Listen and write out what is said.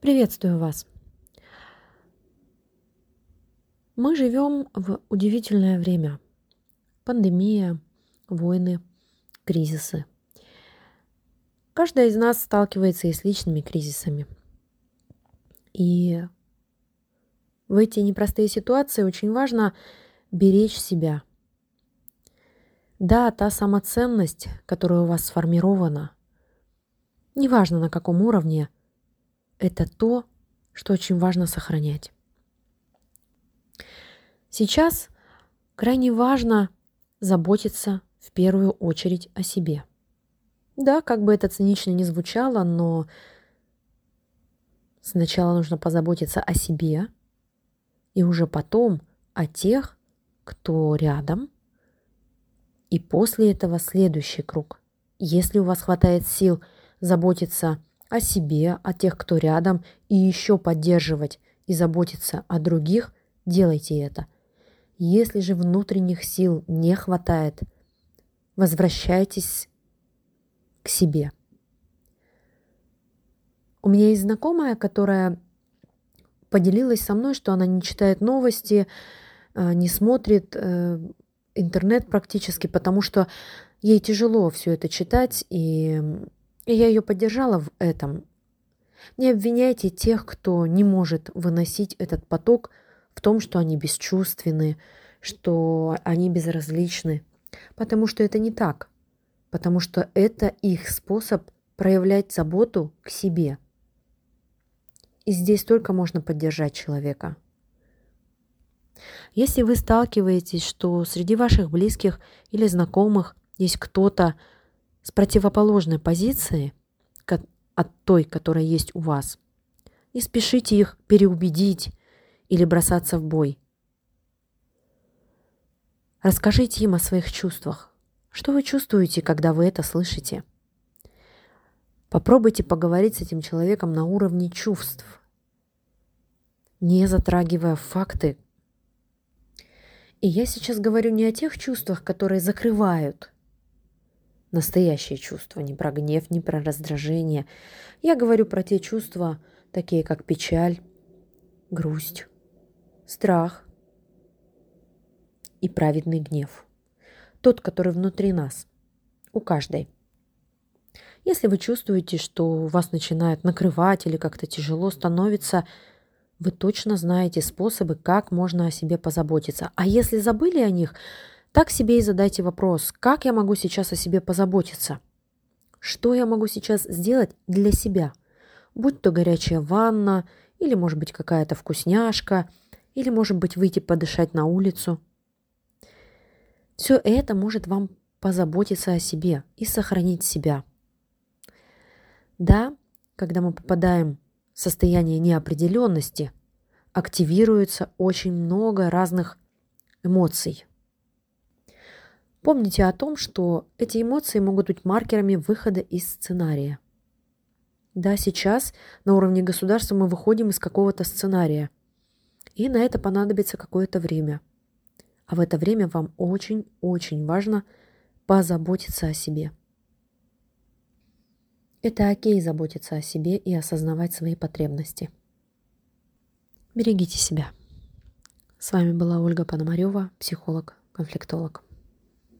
Приветствую вас. Мы живем в удивительное время. Пандемия, войны, кризисы. Каждая из нас сталкивается и с личными кризисами. И в эти непростые ситуации очень важно беречь себя. Да, та самоценность, которая у вас сформирована, неважно на каком уровне – это то, что очень важно сохранять. Сейчас крайне важно заботиться в первую очередь о себе. Да, как бы это цинично не звучало, но сначала нужно позаботиться о себе, и уже потом о тех, кто рядом, и после этого следующий круг. Если у вас хватает сил заботиться о себе, о тех, кто рядом, и еще поддерживать и заботиться о других, делайте это. Если же внутренних сил не хватает, возвращайтесь к себе. У меня есть знакомая, которая поделилась со мной, что она не читает новости, э, не смотрит э, интернет практически, потому что ей тяжело все это читать, и и я ее поддержала в этом. Не обвиняйте тех, кто не может выносить этот поток в том, что они бесчувственны, что они безразличны. Потому что это не так. Потому что это их способ проявлять заботу к себе. И здесь только можно поддержать человека. Если вы сталкиваетесь, что среди ваших близких или знакомых есть кто-то, с противоположной позиции от той, которая есть у вас. Не спешите их переубедить или бросаться в бой. Расскажите им о своих чувствах. Что вы чувствуете, когда вы это слышите? Попробуйте поговорить с этим человеком на уровне чувств, не затрагивая факты. И я сейчас говорю не о тех чувствах, которые закрывают настоящие чувства, не про гнев, не про раздражение. Я говорю про те чувства, такие как печаль, грусть, страх и праведный гнев. Тот, который внутри нас, у каждой. Если вы чувствуете, что вас начинает накрывать или как-то тяжело становится, вы точно знаете способы, как можно о себе позаботиться. А если забыли о них, так себе и задайте вопрос, как я могу сейчас о себе позаботиться? Что я могу сейчас сделать для себя? Будь то горячая ванна, или, может быть, какая-то вкусняшка, или, может быть, выйти подышать на улицу. Все это может вам позаботиться о себе и сохранить себя. Да, когда мы попадаем в состояние неопределенности, активируется очень много разных эмоций. Помните о том, что эти эмоции могут быть маркерами выхода из сценария. Да, сейчас на уровне государства мы выходим из какого-то сценария. И на это понадобится какое-то время. А в это время вам очень-очень важно позаботиться о себе. Это окей заботиться о себе и осознавать свои потребности. Берегите себя. С вами была Ольга Пономарева, психолог, конфликтолог.